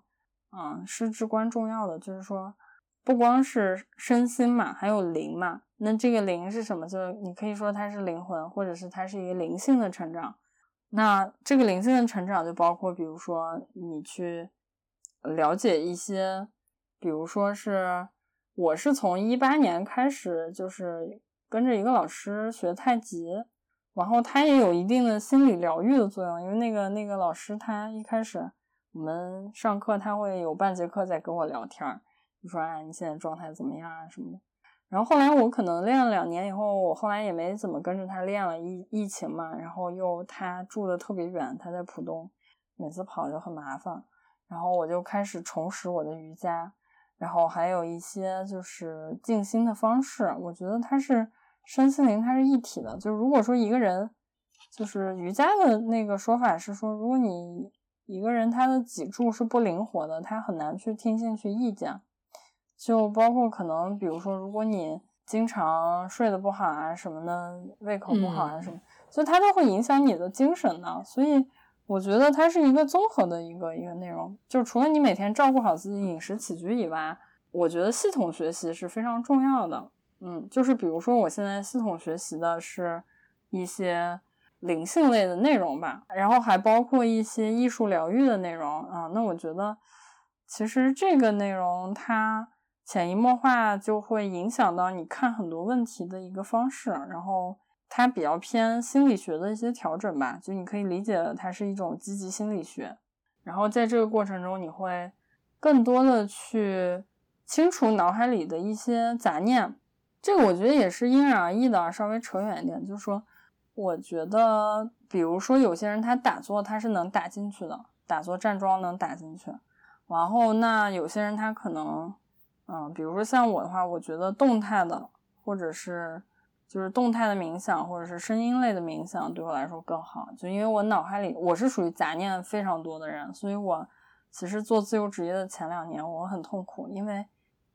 嗯，是至关重要的。就是说，不光是身心嘛，还有灵嘛。那这个灵是什么？就是你可以说它是灵魂，或者是它是一个灵性的成长。那这个灵性的成长就包括，比如说你去了解一些，比如说是我是从一八年开始，就是跟着一个老师学太极。然后他也有一定的心理疗愈的作用，因为那个那个老师他一开始我们上课他会有半节课在跟我聊天，就说哎你现在状态怎么样啊什么的。然后后来我可能练了两年以后，我后来也没怎么跟着他练了，疫疫情嘛，然后又他住的特别远，他在浦东，每次跑就很麻烦。然后我就开始重拾我的瑜伽，然后还有一些就是静心的方式，我觉得它是。身心灵它是一体的，就是如果说一个人，就是瑜伽的那个说法是说，如果你一个人他的脊柱是不灵活的，他很难去听进去意见，就包括可能，比如说，如果你经常睡得不好啊什么的，胃口不好啊什么，就它都会影响你的精神的。所以我觉得它是一个综合的一个一个内容，就是除了你每天照顾好自己饮食起居以外，我觉得系统学习是非常重要的。嗯，就是比如说，我现在系统学习的是一些灵性类的内容吧，然后还包括一些艺术疗愈的内容啊。那我觉得，其实这个内容它潜移默化就会影响到你看很多问题的一个方式，然后它比较偏心理学的一些调整吧，就你可以理解它是一种积极心理学。然后在这个过程中，你会更多的去清除脑海里的一些杂念。这个我觉得也是因人而异的，稍微扯远一点，就是说，我觉得，比如说有些人他打坐他是能打进去的，打坐站桩能打进去，然后那有些人他可能，嗯，比如说像我的话，我觉得动态的或者是就是动态的冥想或者是声音类的冥想对我来说更好，就因为我脑海里我是属于杂念非常多的人，所以我其实做自由职业的前两年我很痛苦，因为。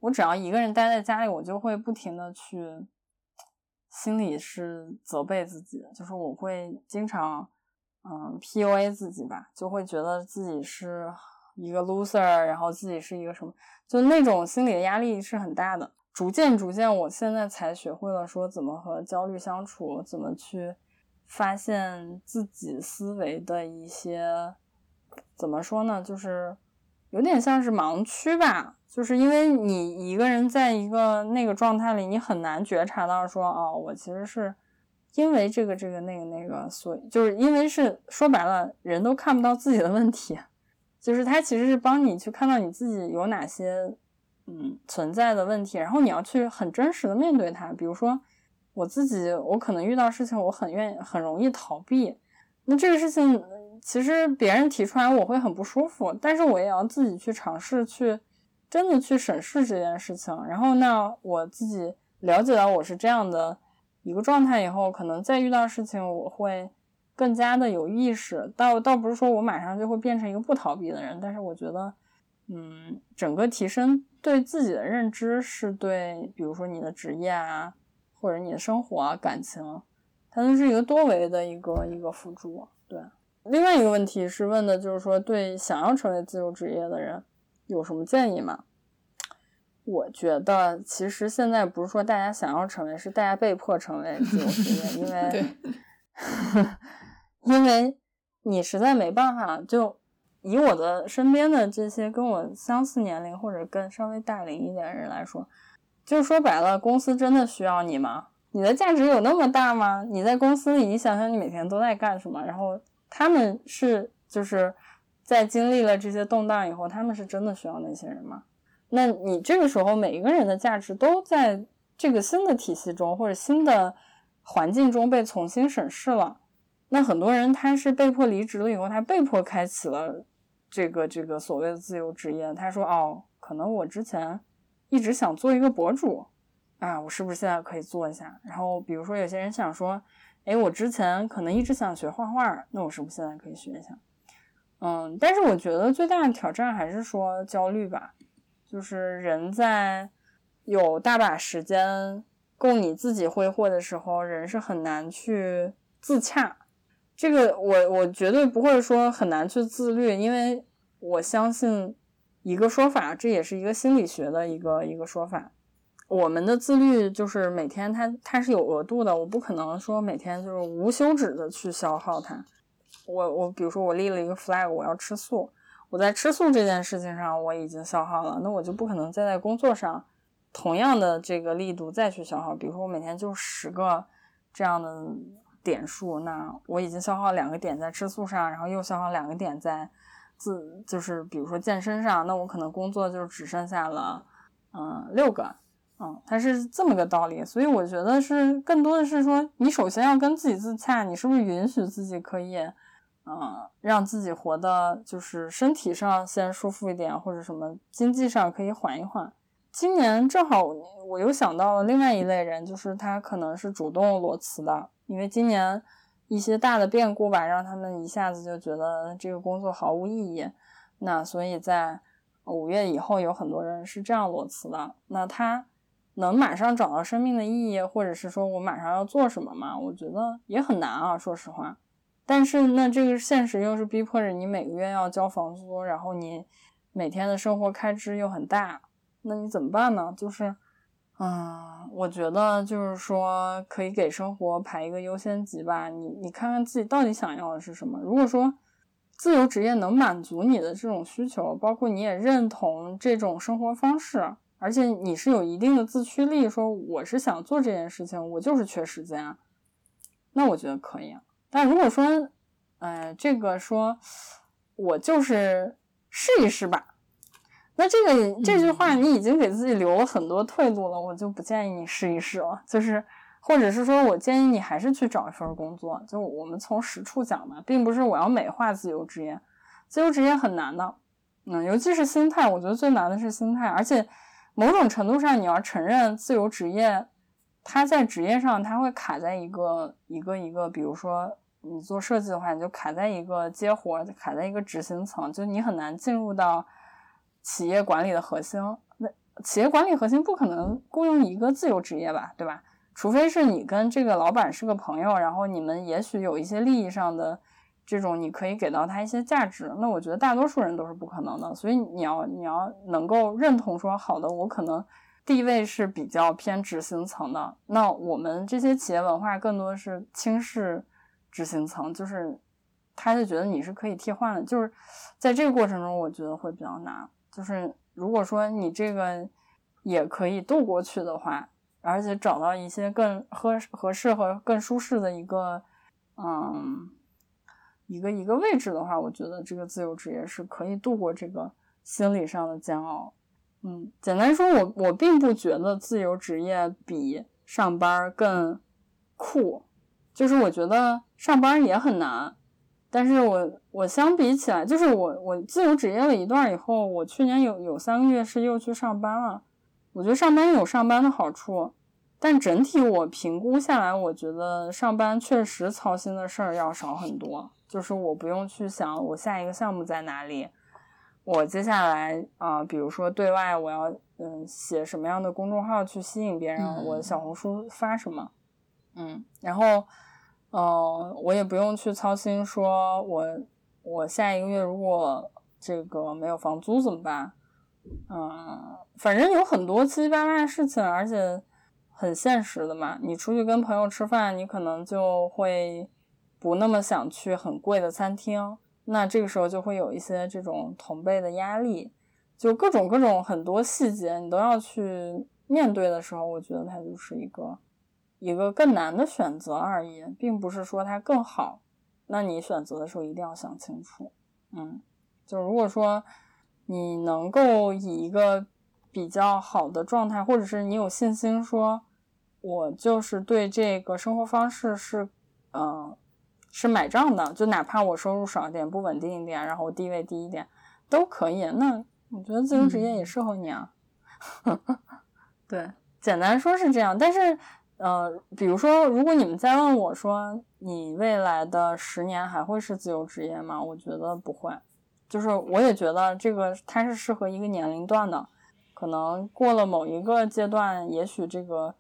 我只要一个人待在家里，我就会不停的去，心里是责备自己，就是我会经常，嗯，PUA 自己吧，就会觉得自己是一个 loser，然后自己是一个什么，就那种心理的压力是很大的。逐渐逐渐，我现在才学会了说怎么和焦虑相处，怎么去发现自己思维的一些，怎么说呢，就是有点像是盲区吧。就是因为你一个人在一个那个状态里，你很难觉察到说，哦，我其实是因为这个这个那个那个，所以就是因为是说白了，人都看不到自己的问题，就是他其实是帮你去看到你自己有哪些嗯存在的问题，然后你要去很真实的面对它。比如说我自己，我可能遇到事情，我很愿意很容易逃避，那这个事情其实别人提出来我会很不舒服，但是我也要自己去尝试去。真的去审视这件事情，然后那，我自己了解到我是这样的一个状态以后，可能再遇到事情，我会更加的有意识。倒倒不是说我马上就会变成一个不逃避的人，但是我觉得嗯，整个提升对自己的认知是对，比如说你的职业啊，或者你的生活啊、感情，它都是一个多维的一个一个辅助。对，另外一个问题是问的就是说，对想要成为自由职业的人有什么建议吗？我觉得其实现在不是说大家想要成为，是大家被迫成为自由职业，因为 <laughs> <laughs> 因为你实在没办法。就以我的身边的这些跟我相似年龄或者更稍微大龄一点的人来说，就说白了，公司真的需要你吗？你的价值有那么大吗？你在公司里，你想想你每天都在干什么？然后他们是就是在经历了这些动荡以后，他们是真的需要那些人吗？那你这个时候每一个人的价值都在这个新的体系中或者新的环境中被重新审视了。那很多人他是被迫离职了以后，他被迫开启了这个这个所谓的自由职业。他说：“哦，可能我之前一直想做一个博主啊，我是不是现在可以做一下？然后比如说有些人想说，哎，我之前可能一直想学画画，那我是不是现在可以学一下？嗯，但是我觉得最大的挑战还是说焦虑吧。”就是人在有大把时间供你自己挥霍的时候，人是很难去自洽。这个我我绝对不会说很难去自律，因为我相信一个说法，这也是一个心理学的一个一个说法。我们的自律就是每天它它是有额度的，我不可能说每天就是无休止的去消耗它。我我比如说我立了一个 flag，我要吃素。我在吃素这件事情上我已经消耗了，那我就不可能再在工作上同样的这个力度再去消耗。比如说我每天就十个这样的点数，那我已经消耗两个点在吃素上，然后又消耗两个点在自就是比如说健身上，那我可能工作就只剩下了嗯六个，嗯，它是这么个道理。所以我觉得是更多的是说，你首先要跟自己自洽，你是不是允许自己可以。嗯，让自己活的，就是身体上先舒服一点，或者什么经济上可以缓一缓。今年正好我又想到了另外一类人，就是他可能是主动裸辞的，因为今年一些大的变故吧，让他们一下子就觉得这个工作毫无意义。那所以在五月以后，有很多人是这样裸辞的。那他能马上找到生命的意义，或者是说我马上要做什么吗？我觉得也很难啊，说实话。但是那这个现实又是逼迫着你每个月要交房租，然后你每天的生活开支又很大，那你怎么办呢？就是，嗯，我觉得就是说可以给生活排一个优先级吧。你你看看自己到底想要的是什么。如果说自由职业能满足你的这种需求，包括你也认同这种生活方式，而且你是有一定的自驱力，说我是想做这件事情，我就是缺时间，那我觉得可以。但如果说，呃，这个说，我就是试一试吧，那这个这句话你已经给自己留了很多退路了，我就不建议你试一试了。就是，或者是说我建议你还是去找一份工作。就我们从实处讲嘛，并不是我要美化自由职业，自由职业很难的，嗯，尤其是心态，我觉得最难的是心态。而且某种程度上，你要承认自由职业，它在职业上它会卡在一个一个一个，比如说。你做设计的话，你就卡在一个接活，卡在一个执行层，就你很难进入到企业管理的核心。那企业管理核心不可能雇佣一个自由职业吧，对吧？除非是你跟这个老板是个朋友，然后你们也许有一些利益上的这种，你可以给到他一些价值。那我觉得大多数人都是不可能的。所以你要你要能够认同说，好的，我可能地位是比较偏执行层的。那我们这些企业文化更多是轻视。执行层就是，他就觉得你是可以替换的，就是在这个过程中，我觉得会比较难。就是如果说你这个也可以渡过去的话，而且找到一些更合合适和更舒适的一个，嗯，一个一个位置的话，我觉得这个自由职业是可以度过这个心理上的煎熬。嗯，简单说，我我并不觉得自由职业比上班更酷。就是我觉得上班也很难，但是我我相比起来，就是我我自由职业了一段以后，我去年有有三个月是又去上班了。我觉得上班有上班的好处，但整体我评估下来，我觉得上班确实操心的事儿要少很多。就是我不用去想我下一个项目在哪里，我接下来啊、比如说对外我要嗯写什么样的公众号去吸引别人，嗯我小红书发什么，嗯，然后呃我也不用去操心说我我下一个月如果这个没有房租怎么办，嗯，反正有很多七七八八的事情，而且很现实的嘛。你出去跟朋友吃饭，你可能就会不那么想去很贵的餐厅，那这个时候就会有一些这种同辈的压力，就各种各种很多细节你都要去面对的时候，我觉得它就是一个一个更难的选择而已，并不是说它更好。那你选择的时候一定要想清楚，嗯，就如果说你能够以一个比较好的状态，或者是你有信心说，我就是对这个生活方式是，呃，是买账的，就哪怕我收入少一点、不稳定一点，然后我地位低一点，都可以。那我觉得自由职业也适合你啊。<laughs> 对，简单说是这样，但是。呃，比如说，如果你们再问我说，你未来的十年还会是自由职业吗？我觉得不会。就是我也觉得这个它是适合一个年龄段的，可能过了某一个阶段，也许这个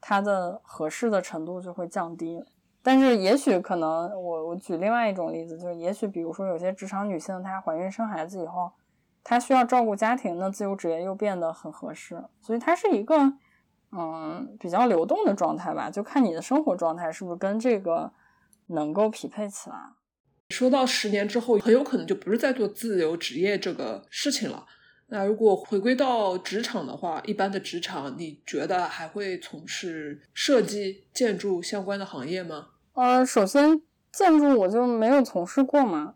它的合适的程度就会降低。但是也许可能我我举另外一种例子，就是也许比如说有些职场女性她怀孕生孩子以后，她需要照顾家庭，那自由职业又变得很合适，所以它是一个。嗯，比较流动的状态吧，就看你的生活状态是不是跟这个能够匹配起来。说到十年之后，很有可能就不是在做自由职业这个事情了。那如果回归到职场的话，一般的职场，你觉得还会从事设计、建筑相关的行业吗？呃，首先建筑我就没有从事过嘛，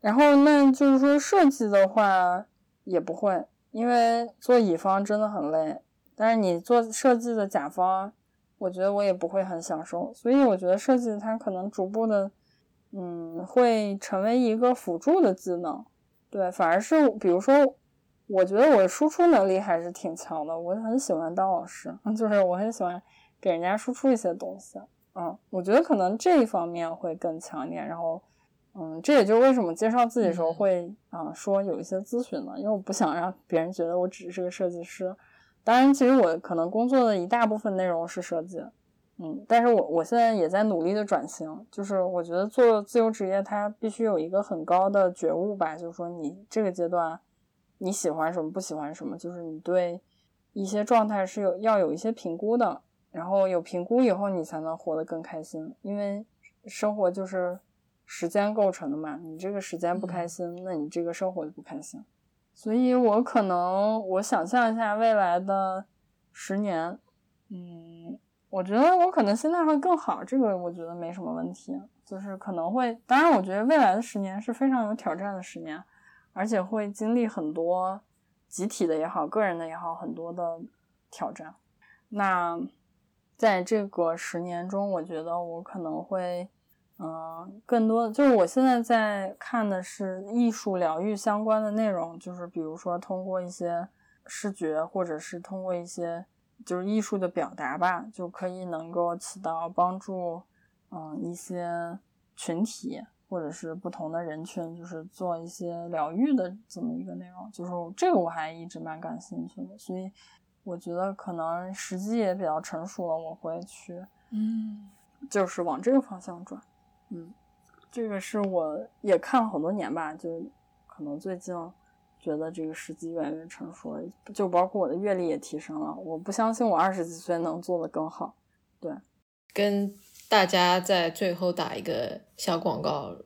然后那就是说设计的话也不会，因为做乙方真的很累。但是你做设计的甲方，我觉得我也不会很享受，所以我觉得设计它可能逐步的，嗯，会成为一个辅助的技能。对，反而是比如说，我觉得我输出能力还是挺强的，我很喜欢当老师，<laughs> 就是我很喜欢给人家输出一些东西。嗯，我觉得可能这一方面会更强一点。然后，嗯，这也就是为什么介绍自己的时候会啊、说有一些咨询呢，因为我不想让别人觉得我只是个设计师。当然，其实我可能工作的一大部分内容是设计，嗯，但是我我现在也在努力的转型，就是我觉得做自由职业，它必须有一个很高的觉悟吧，就是说你这个阶段你喜欢什么，不喜欢什么，就是你对一些状态是有要有一些评估的，然后有评估以后，你才能活得更开心，因为生活就是时间构成的嘛，你这个时间不开心，那你这个生活就不开心。所以我可能我想象一下未来的十年，嗯，我觉得我可能心态会更好，这个我觉得没什么问题。就是可能会，当然我觉得未来的十年是非常有挑战的十年，而且会经历很多集体的也好，个人的也好，很多的挑战。那在这个十年中，我觉得我可能会。嗯，更多就是我现在在看的是艺术疗愈相关的内容，就是比如说通过一些视觉，或者是通过一些就是艺术的表达吧，就可以能够起到帮助嗯一些群体或者是不同的人群，就是做一些疗愈的这么一个内容。就是这个我还一直蛮感兴趣的，所以我觉得可能时机也比较成熟了，我会去嗯，就是往这个方向转。嗯，这个是我也看了好多年吧，就可能最近觉得这个时机越来越成熟了，就包括我的阅历也提升了。我不相信我二十几岁能做得更好。对，跟大家在最后打一个小广告。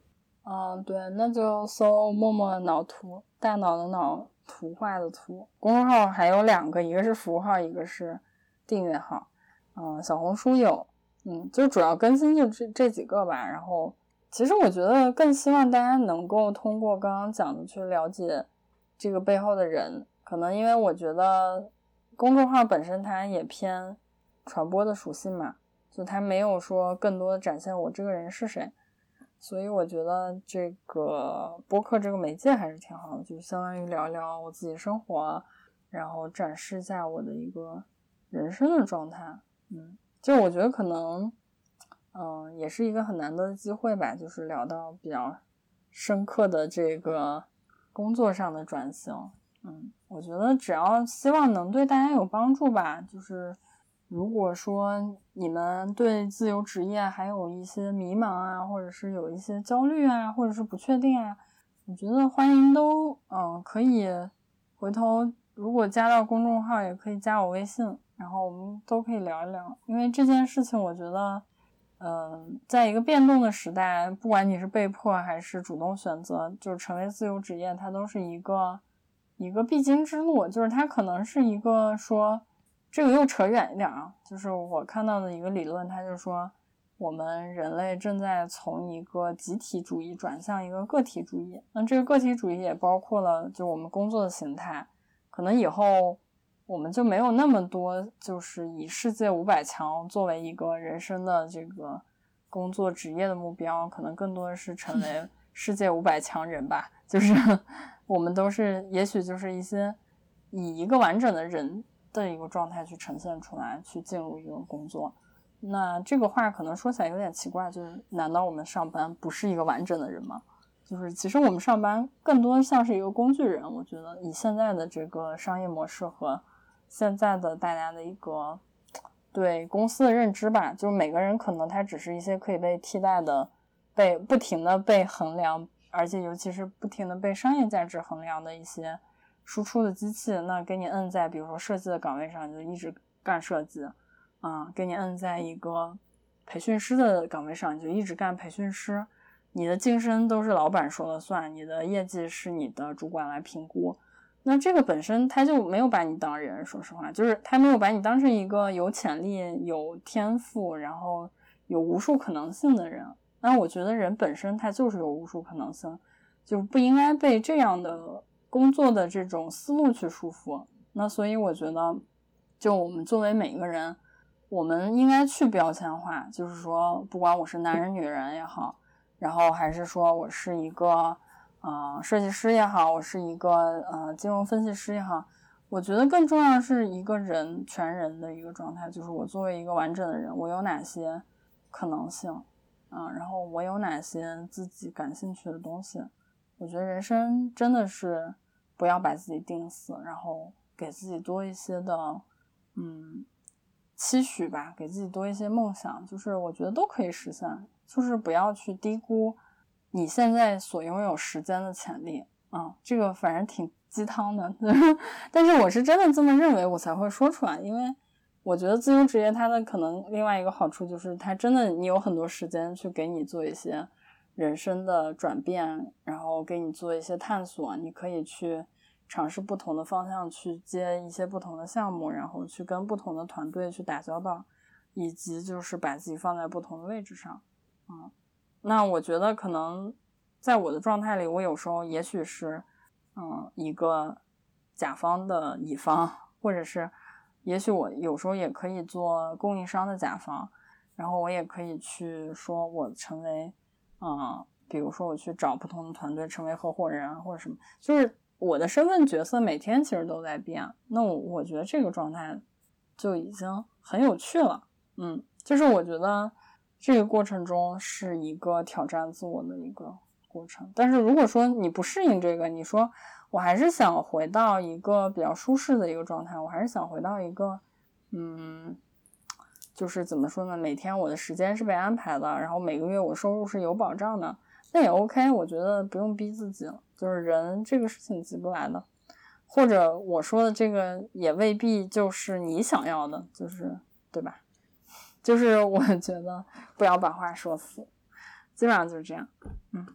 嗯，对，那就搜默默脑图，大脑的脑，图画的图。公众号还有两个，一个是服务号，一个是订阅号。嗯，小红书有。嗯，就主要更新就这这几个吧。然后，其实我觉得更希望大家能够通过刚刚讲的去了解这个背后的人。可能因为我觉得公众号本身它也偏传播的属性嘛，就它没有说更多的展现我这个人是谁。所以我觉得这个播客这个媒介还是挺好的，就相当于聊聊我自己生活，然后展示一下我的一个人生的状态。嗯。就我觉得可能，嗯、也是一个很难得的机会吧，就是聊到比较深刻的这个工作上的转型。嗯，我觉得只要希望能对大家有帮助吧。就是如果说你们对自由职业还有一些迷茫啊，或者是有一些焦虑啊，或者是不确定啊，我觉得欢迎都嗯可以回头如果加到公众号也可以加我微信，然后我们都可以聊一聊。因为这件事情，我觉得嗯，在一个变动的时代，不管你是被迫还是主动选择，就是成为自由职业，它都是一个。一个必经之路，就是它可能是一个说，这个又扯远一点啊。就是我看到的一个理论，它就说，我们人类正在从一个集体主义转向一个个体主义。那这个个体主义也包括了，就是我们工作的形态，可能以后我们就没有那么多，就是以世界五百强作为一个人生的这个工作职业的目标，可能更多的是成为 <laughs> 世界五百强人吧，就是。<laughs> 我们都是，也许就是一些以一个完整的人的一个状态去呈现出来，去进入一个工作。那这个话可能说起来有点奇怪，就是难道我们上班不是一个完整的人吗？就是其实我们上班更多像是一个工具人。我觉得以现在的这个商业模式和现在的大家的一个对公司的认知吧，就是每个人可能他只是一些可以被替代的，被不停的被衡量。而且，尤其是不停的被商业价值衡量的一些输出的机器，那给你摁在比如说设计的岗位上，你就一直干设计，啊，给你摁在一个培训师的岗位上，你就一直干培训师，你的晋升都是老板说了算，你的业绩是你的主管来评估，那这个本身他就没有把你当人，说实话，就是他没有把你当成一个有潜力、有天赋，然后有无数可能性的人。那我觉得人本身他就是有无数可能性，就不应该被这样的工作的这种思路去束缚。那所以我觉得，就我们作为每一个人，我们应该去标签化，就是说，不管我是男人女人也好，然后还是说我是一个呃设计师也好，我是一个呃金融分析师也好，我觉得更重要的是一个人全人的一个状态，就是我作为一个完整的人，我有哪些可能性。嗯，然后我有哪些自己感兴趣的东西？我觉得人生真的是不要把自己定死，然后给自己多一些的嗯期许吧，给自己多一些梦想，就是我觉得都可以实现。就是不要去低估你现在所拥有时间的潜力啊，这个反正挺鸡汤的，<laughs> 但是我是真的这么认为，我才会说出来，因为。我觉得自由职业它的可能另外一个好处就是，它真的你有很多时间去给你做一些人生的转变，然后给你做一些探索。你可以去尝试不同的方向，去接一些不同的项目，然后去跟不同的团队去打交道，以及就是把自己放在不同的位置上。嗯，那我觉得可能在我的状态里，我有时候也许是嗯一个甲方的乙方，或者是。也许我有时候也可以做供应商的甲方，然后我也可以去说，我成为，嗯，比如说我去找不同的团队成为合伙人或者什么，就是我的身份角色每天其实都在变。那我我觉得这个状态就已经很有趣了，嗯，就是我觉得这个过程中是一个挑战自我的一个过程。但是如果说你不适应这个，你说。我还是想回到一个比较舒适的一个状态，我还是想回到一个，嗯，就是怎么说呢？每天我的时间是被安排的，然后每个月我收入是有保障的，那也 OK。我觉得不用逼自己了，就是人这个事情急不来的，或者我说的这个也未必就是你想要的，就是对吧？就是我觉得不要把话说死，基本上就是这样，嗯。